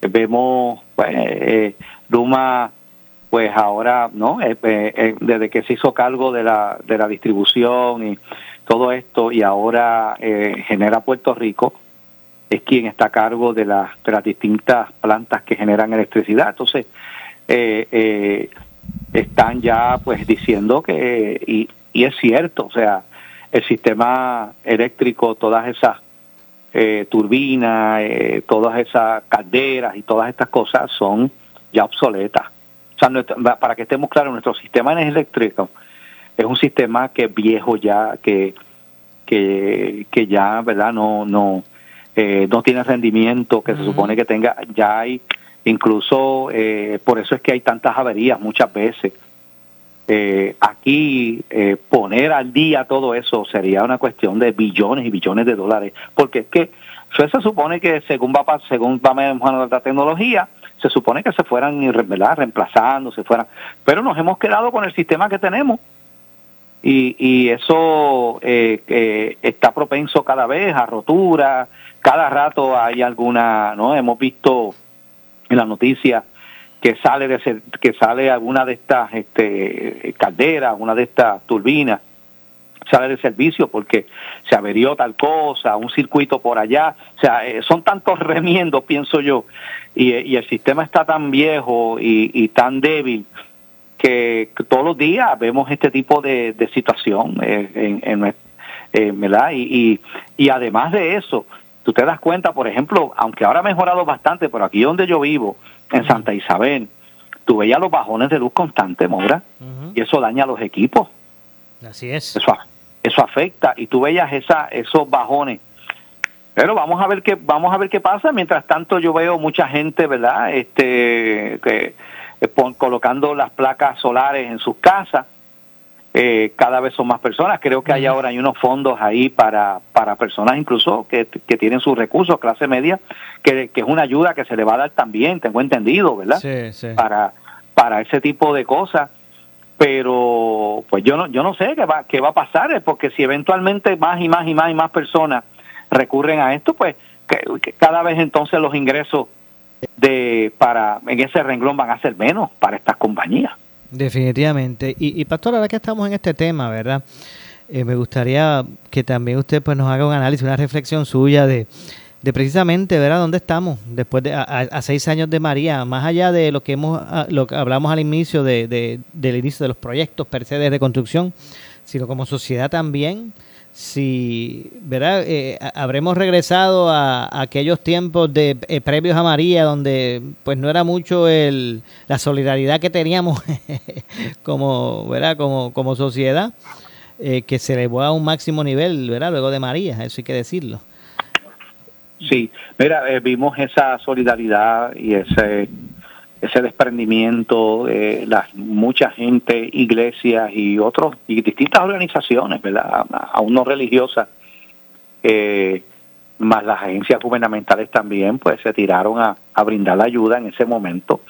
[SPEAKER 14] vemos, pues, eh, Luma, pues ahora, ¿no? Eh, eh, desde que se hizo cargo de la, de la distribución y todo esto y ahora genera Puerto Rico, es quien está a cargo de las, de las distintas plantas que generan electricidad. Entonces, están ya pues diciendo que, y, es cierto, o sea, el sistema eléctrico, todas esas eh, turbinas, eh, todas esas calderas y todas estas cosas son ya obsoletas. O sea, para que estemos claros, nuestro sistema eléctrico es un sistema que es viejo ya, que, que, que ya, ¿verdad? No, no, eh, no tiene rendimiento que se supone que tenga, ya hay, incluso por eso es que hay tantas averías muchas veces eh, aquí eh, poner al día todo eso sería una cuestión de billones y billones de dólares, porque es que eso se supone que según va pa- según va mejorando la tecnología, se supone que se fueran ¿verdad? reemplazando, se fueran, pero nos hemos quedado con el sistema que tenemos y, y eso eh, eh, está propenso cada vez a rotura, cada rato hay alguna, ¿no? Hemos visto en la noticia que sale de ese- que sale alguna de estas este, calderas, una de estas turbinas sale de servicio porque se averió tal cosa, un circuito por allá, o sea, eh, son tantos remiendos, pienso yo, y, y el sistema está tan viejo y, y tan débil que todos los días vemos este tipo de, de situación eh, en, en eh, ¿verdad? Y, y, y además de eso, tú te das cuenta, por ejemplo, aunque ahora ha mejorado bastante, pero aquí donde yo vivo, en Santa Isabel, tú veías los bajones de luz constantes, Mora, y eso daña a los equipos.
[SPEAKER 1] Así es.
[SPEAKER 14] Eso, eso afecta y tú veías esa, esos bajones. Pero vamos a ver qué vamos a ver qué pasa. Mientras tanto yo veo mucha gente, ¿verdad? Este que eh, pon- colocando las placas solares en sus casas. Eh, cada vez son más personas. Creo que hay ahora hay unos fondos ahí para, para personas incluso que, que tienen sus recursos, clase media, que, que es una ayuda que se le va a dar también, tengo entendido, ¿verdad?
[SPEAKER 1] Sí, sí.
[SPEAKER 14] Para, para ese tipo de cosas pero pues yo no yo no sé qué va qué va a pasar eh, porque si eventualmente más y más y más y más personas recurren a esto pues que- que cada vez entonces los ingresos de para en ese renglón van a ser menos para estas compañías
[SPEAKER 1] Definitivamente. Y, y Pastor, ahora que estamos en este tema, ¿verdad? Eh, me gustaría que también usted pues nos haga un análisis, una reflexión suya de, de precisamente, ¿verdad? ¿Dónde estamos después de a, seis años de María? Más allá de lo que hemos lo que hablamos al inicio de, de- del inicio de los proyectos per se de reconstrucción, sino como sociedad también. Si, ¿verdad? Eh, habremos regresado a, a aquellos tiempos de eh, previos a María, donde pues no era mucho el, la solidaridad que teníamos como, ¿verdad? Como, como sociedad, eh, que se elevó a un máximo nivel, ¿verdad? Luego de María, eso hay que decirlo.
[SPEAKER 14] sí mira eh, vimos esa solidaridad y ese ese desprendimiento de la mucha gente iglesias y otros y distintas organizaciones verdad aún no religiosas eh, más las agencias gubernamentales también pues se tiraron a, a brindar la ayuda en ese momento.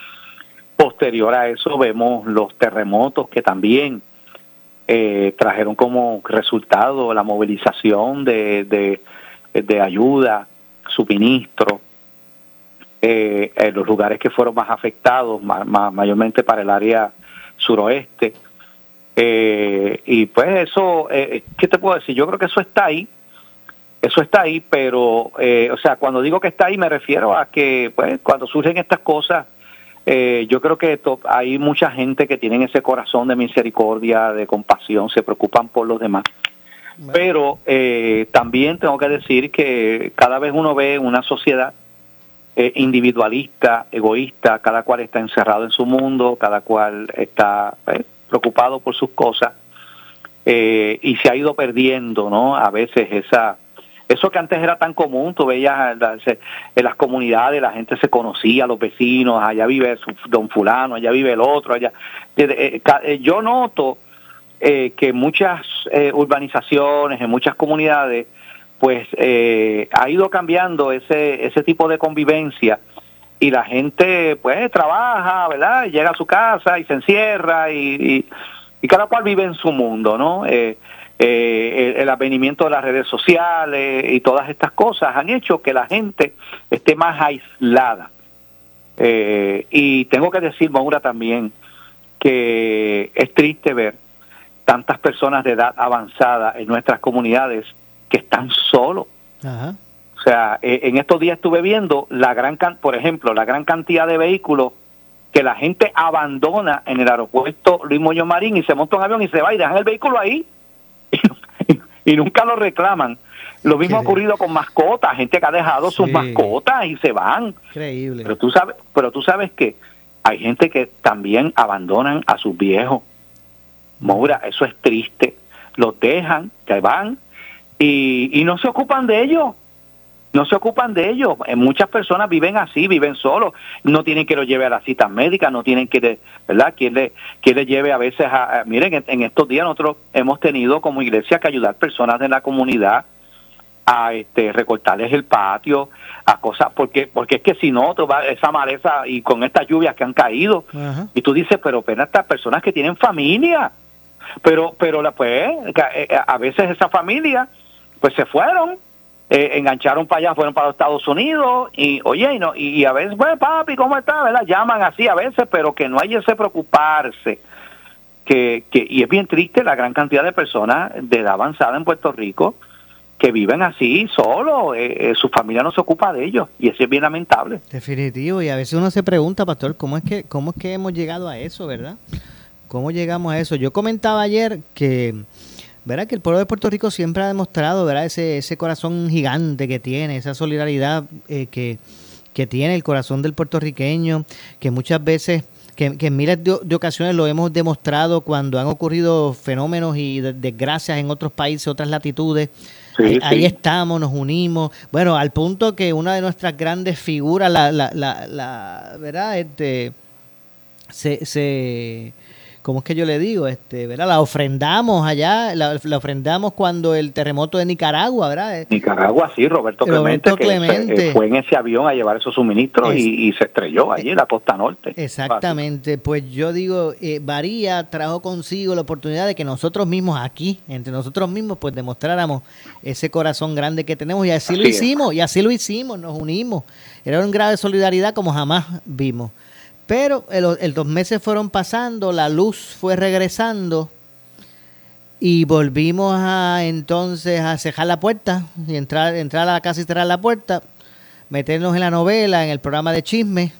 [SPEAKER 14] Posterior a eso vemos los terremotos que también eh, trajeron como resultado la movilización de, de, de ayuda, suministro, eh, en los lugares que fueron más afectados, ma- ma- mayormente para el área suroeste. Eh, y pues eso, eh, ¿qué te puedo decir? Yo creo que eso está ahí, eso está ahí, pero, eh, o sea, cuando digo que está ahí me refiero a que, pues, cuando surgen estas cosas, eh, yo creo que hay mucha gente que tienen ese corazón de misericordia, de compasión, se preocupan por los demás. Pero eh, también tengo que decir que cada vez uno ve una sociedad eh, individualista, egoísta, cada cual está encerrado en su mundo, cada cual está eh, preocupado por sus cosas eh, y se ha ido perdiendo, ¿no? A veces esa eso que antes era tan común, tú veías en las comunidades, la gente se conocía, los vecinos, allá vive don fulano, allá vive el otro, allá. Eh, eh, yo noto eh, que muchas eh, urbanizaciones, en muchas comunidades, pues eh, ha ido cambiando ese, ese tipo de convivencia y la gente pues trabaja, ¿verdad? Y llega a su casa y se encierra y, y, cada cual vive en su mundo, ¿no? Eh, eh, el, el de las redes sociales y todas estas cosas han hecho que la gente esté más aislada. Eh, y tengo que decir, Maura, también que es triste ver tantas personas de edad avanzada en nuestras comunidades que están solos.
[SPEAKER 1] Ajá.
[SPEAKER 14] O sea, eh, en estos días estuve viendo la gran, por ejemplo, la gran cantidad de vehículos que la gente abandona en el aeropuerto Luis Muñoz Marín y se monta un avión y se va y dejan el vehículo ahí y nunca lo reclaman. Lo mismo ha ocurrido con mascotas, gente que ha dejado sus mascotas y se van.
[SPEAKER 1] Increíble.
[SPEAKER 14] Pero tú sabes, pero tú sabes que hay gente que también abandonan a sus viejos. Maura, eso es triste. Los dejan, que van y, y no se ocupan de ellos. no se ocupan de ellos. Eh, Muchas personas viven así, viven solos, no tienen que lo lleve a las citas médicas, no tienen que, ¿verdad? Quien le, quien le lleve a veces a, a- miren, en, en estos días nosotros hemos tenido como iglesia que ayudar personas de la comunidad a este recortarles el patio, a cosas, porque porque es que si no, va esa maleza y con estas lluvias que han caído, y tú dices, pero pero estas personas que tienen familia, pero pero la pues ca- eh, a veces esa familia pues se fueron eh, engancharon para allá fueron para los Estados Unidos y oye y, no, y, a veces bueno papi cómo está verdad llaman así a veces pero que no hay ese preocuparse que, que y es bien triste la gran cantidad de personas de edad avanzada en Puerto Rico que viven así solo eh, eh, su familia no se ocupa de ellos y eso es bien lamentable
[SPEAKER 1] Definitivo, y a veces uno se pregunta, pastor, ¿cómo es que cómo es que hemos llegado a eso, verdad? ¿Cómo llegamos a eso? Yo comentaba ayer que, ¿verdad? Que el pueblo de Puerto Rico siempre ha demostrado, ¿verdad? Ese, ese corazón gigante que tiene, esa solidaridad eh, que, que tiene el corazón del puertorriqueño, que muchas veces, que, que en miles de, de ocasiones lo hemos demostrado cuando han ocurrido fenómenos y de- desgracias en otros países, otras latitudes.
[SPEAKER 14] Sí,
[SPEAKER 1] ahí,
[SPEAKER 14] sí.
[SPEAKER 1] ahí estamos, nos unimos. Bueno, al punto que una de nuestras grandes figuras, la, la, la, la ¿verdad? Este, se, se, ¿cómo es que yo le digo? Este, ¿verdad? La ofrendamos allá, la, la ofrendamos cuando el terremoto de Nicaragua, ¿verdad?
[SPEAKER 14] Nicaragua sí Roberto,
[SPEAKER 1] Roberto
[SPEAKER 14] Clemente, que
[SPEAKER 1] Clemente.
[SPEAKER 14] eh, fue en ese avión a llevar esos suministros
[SPEAKER 1] Es-
[SPEAKER 14] y, y se estrelló allí en la costa norte
[SPEAKER 1] Exactamente, pues yo digo, eh, Varía trajo consigo la oportunidad de que nosotros mismos aquí, entre nosotros mismos, pues demostráramos ese corazón grande que tenemos y así, lo
[SPEAKER 14] es.
[SPEAKER 1] hicimos, y así lo hicimos, nos unimos. Era un grado de solidaridad como jamás vimos. Pero el, los meses fueron pasando, la luz fue regresando y volvimos a entonces a cerrar la puerta y entrar, entrar a la casa y cerrar la puerta, meternos en la novela, en el programa de chisme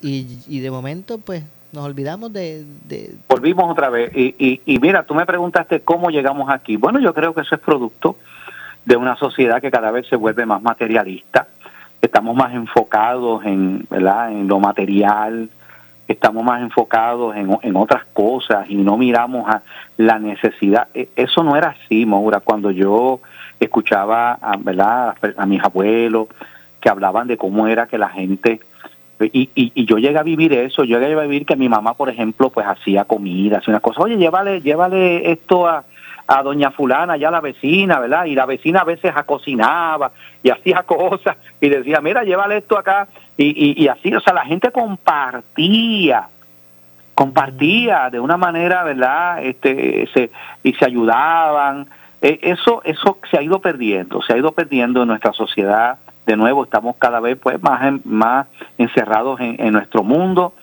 [SPEAKER 1] y, y de momento pues nos olvidamos de, de-
[SPEAKER 14] volvimos otra vez. Y, y, y mira, tú me preguntaste cómo llegamos aquí. Bueno, yo creo que eso es producto de una sociedad que cada vez se vuelve más materialista. Estamos más enfocados en, ¿verdad? en lo material, estamos más enfocados en, en otras cosas y no miramos a la necesidad. E- Eso no era así, Maura, cuando yo escuchaba a, ¿verdad? a mis abuelos que hablaban de cómo era que la gente y, y, y yo llegué a vivir eso, yo llegué a vivir que mi mamá, por ejemplo, pues hacía comida, hacía una cosa, oye, llévale, llévale esto a, a doña fulana, ya la vecina, ¿verdad? Y la vecina a veces cocinaba y hacía cosas y decía, mira, llévale esto acá y, y, y así, o sea, la gente compartía, compartía de una manera, ¿verdad? Este, se, y se ayudaban. Eh, eso, eso se ha ido perdiendo, se ha ido perdiendo en nuestra sociedad. De nuevo, estamos cada vez pues más, en- más encerrados en, en nuestro mundo,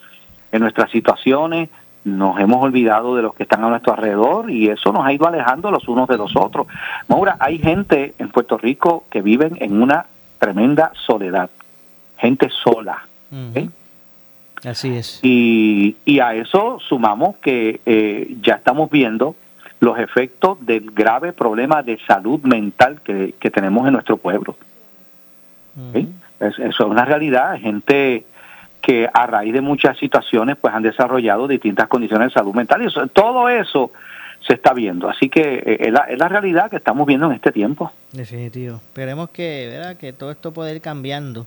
[SPEAKER 14] en nuestras situaciones. Nos hemos olvidado de los que están a nuestro alrededor y eso nos ha ido alejando los unos de los otros. Maura, hay gente en Puerto Rico que viven en una tremenda soledad, gente sola. ¿eh?
[SPEAKER 1] Así es.
[SPEAKER 14] Y, y a eso sumamos que eh, ya estamos viendo los efectos del grave problema de salud mental que, que tenemos en nuestro pueblo. ¿Sí? Es- eso es una realidad. Gente que a raíz de muchas situaciones pues han desarrollado distintas condiciones de salud mental y todo eso se está viendo. Así que eh, es, la, es la realidad que estamos viendo en este tiempo.
[SPEAKER 1] Definitivo. Esperemos que, que todo esto pueda ir cambiando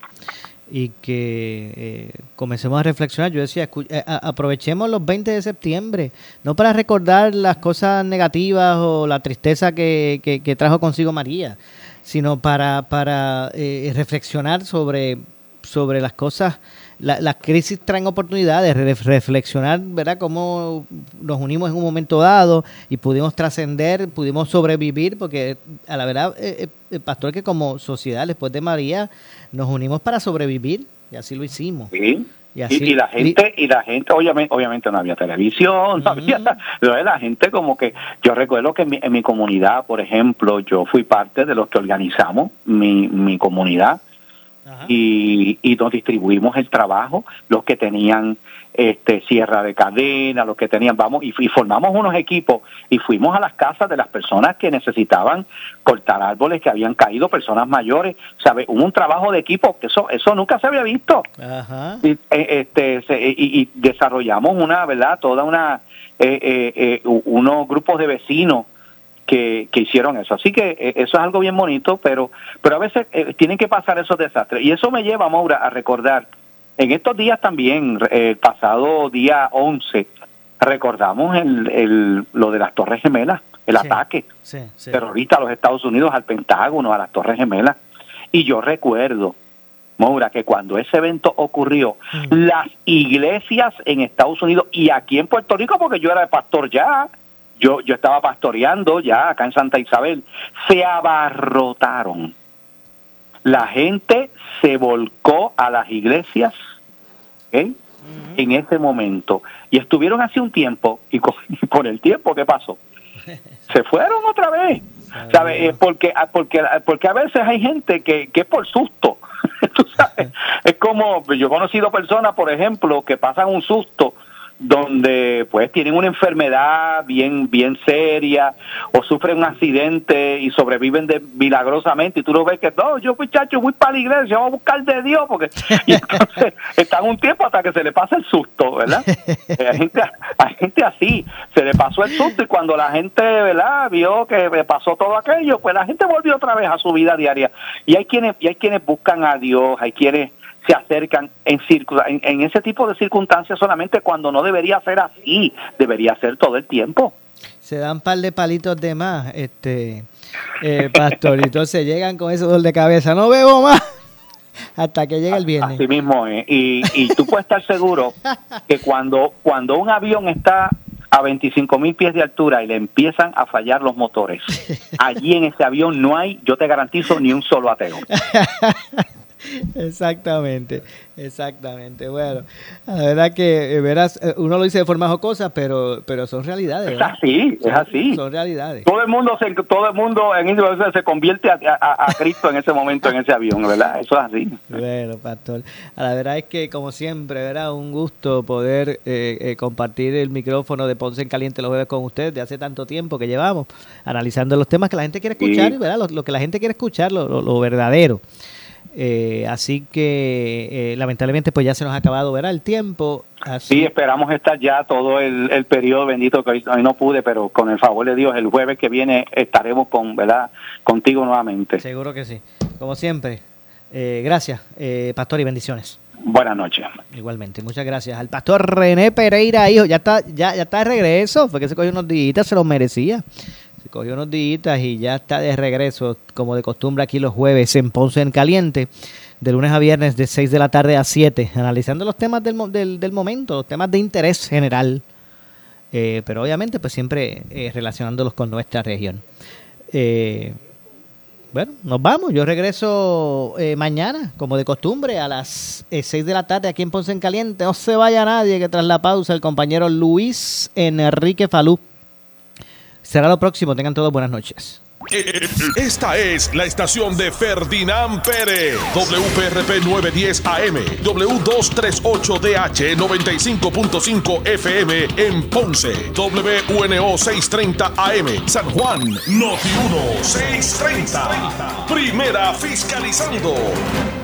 [SPEAKER 1] y que eh, comencemos a reflexionar. Yo decía, escu- eh, aprovechemos los 20 de septiembre, no para recordar las cosas negativas o la tristeza que, que- que trajo consigo María, sino para, para eh, reflexionar sobre, sobre las cosas. La- las crisis traen oportunidades, re- reflexionar, ¿verdad? Cómo nos unimos en un momento dado y pudimos trascender, pudimos sobrevivir, porque a la verdad, eh, eh, el pastor, que como sociedad, después de María, nos unimos para sobrevivir y así lo hicimos.
[SPEAKER 14] Sí.
[SPEAKER 1] Y
[SPEAKER 14] Y,
[SPEAKER 1] así-
[SPEAKER 14] y la gente, y la gente, obviamente, obviamente no había televisión, no había, la gente como que, yo recuerdo que en mi, en mi comunidad, por ejemplo, yo fui parte de los que organizamos mi, mi comunidad y, y nos distribuimos el trabajo, los que tenían este sierra de cadena, los que tenían, vamos, y, y formamos unos equipos y fuimos a las casas de las personas que necesitaban cortar árboles que habían caído, personas mayores, ¿sabe? Hubo un trabajo de equipo, que eso, eso nunca se había visto
[SPEAKER 1] Ajá.
[SPEAKER 14] y, eh, este, y, y desarrollamos una, ¿verdad? Toda una, eh, eh, eh, unos grupos de vecinos que, que hicieron eso. Así que eh, eso es algo bien bonito, pero, pero a veces eh, tienen que pasar esos desastres. Y eso me lleva, Maura, a recordar, en estos días también, eh, el pasado día 11, recordamos el, el, lo de las Torres Gemelas, el ataque
[SPEAKER 1] Sí, sí.
[SPEAKER 14] terrorista a los Estados Unidos, al Pentágono, a las Torres Gemelas. Y yo recuerdo, Maura, que cuando ese evento ocurrió, las iglesias en Estados Unidos y aquí en Puerto Rico, porque yo era el pastor ya, yo, yo estaba pastoreando ya acá en Santa Isabel, se abarrotaron. La gente se volcó a las iglesias ¿ok? en ese momento. Y estuvieron hace un tiempo, y con, y con el tiempo, ¿qué pasó? se fueron otra vez. ¿Sabe? Eh, porque, ah, porque, porque a veces hay gente que, que es por susto. Tú sabes, es como yo he conocido personas, por ejemplo, que pasan un susto donde pues tienen una enfermedad bien bien seria o sufren un accidente y sobreviven de milagrosamente y tú lo ves que no yo muchacho voy para la iglesia voy a buscar de Dios porque y entonces están un tiempo hasta que se le pasa el susto verdad Eh, hay gente hay gente así se le pasó el susto y cuando la gente verdad vio que le pasó todo aquello pues la gente volvió otra vez a su vida diaria. Y hay quienes y hay quienes buscan a Dios hay quienes se acercan en, en, en ese tipo de circunstancias solamente cuando no debería ser así, debería ser todo el tiempo.
[SPEAKER 1] Se dan un par de palitos de más, este eh, pastor, y entonces llegan con ese dolor de cabeza, no bebo más, hasta que llega el viernes.
[SPEAKER 14] Así mismo es. Y, y tú puedes estar seguro que cuando, cuando un avión está a 25 mil pies de altura y le empiezan a fallar los motores, allí en ese avión no hay, yo te garantizo, ni un solo ateo.
[SPEAKER 1] Exactamente, exactamente. Bueno, la verdad que eh, verás, eh, uno lo dice de forma jocosa, pero, pero son realidades.
[SPEAKER 14] Es así, es así.
[SPEAKER 1] Son realidades.
[SPEAKER 14] Todo el mundo se, todo el mundo en Israel se convierte a, a- a Cristo en ese momento en ese avión, ¿verdad? Eso es así.
[SPEAKER 1] Bueno, pastor. La verdad es que, como siempre, ¿verdad? Un gusto poder eh, eh, compartir el micrófono de Ponce en Caliente los jueves con ustedes de hace tanto tiempo que llevamos, analizando los temas que la gente quiere escuchar,
[SPEAKER 14] Sí.
[SPEAKER 1] ¿verdad? Lo, lo que la gente quiere escuchar, lo, lo- lo verdadero. Eh, así que, eh, lamentablemente, pues ya se nos ha acabado, ¿verdad? El tiempo. Así
[SPEAKER 14] Sí, esperamos estar ya todo el, el periodo bendito que hoy, hoy no pude, pero con el favor de Dios, el jueves que viene estaremos con, ¿verdad? Contigo nuevamente.
[SPEAKER 1] Seguro que sí. Como siempre. Eh, gracias, eh, pastor, y bendiciones.
[SPEAKER 14] Buenas noches.
[SPEAKER 1] Igualmente, muchas gracias. Al pastor René Pereira, hijo, ya está, ya, ya está de regreso, fue que se cogió unos días, se los merecía. Cogió unos días y ya está de regreso, como de costumbre aquí los jueves en Ponce en Caliente, de lunes a viernes de 6 de la tarde a 7, analizando los temas del, mo- del, del momento, los temas de interés general, eh, pero obviamente pues siempre eh, relacionándolos con nuestra región. Eh, bueno, nos vamos. Yo regreso mañana, como de costumbre, a las eh, 6 de la tarde aquí en Ponce en Caliente. No se vaya nadie, que tras la pausa el compañero Luis Enrique Falú. Será lo próximo. Tengan todos buenas noches.
[SPEAKER 5] Esta es la estación de Ferdinand Pérez, WPRP 910 AM, W238DH 95.5 FM en Ponce, WNO 630 AM, San Juan, Noti 1 630. Primera fiscalizando.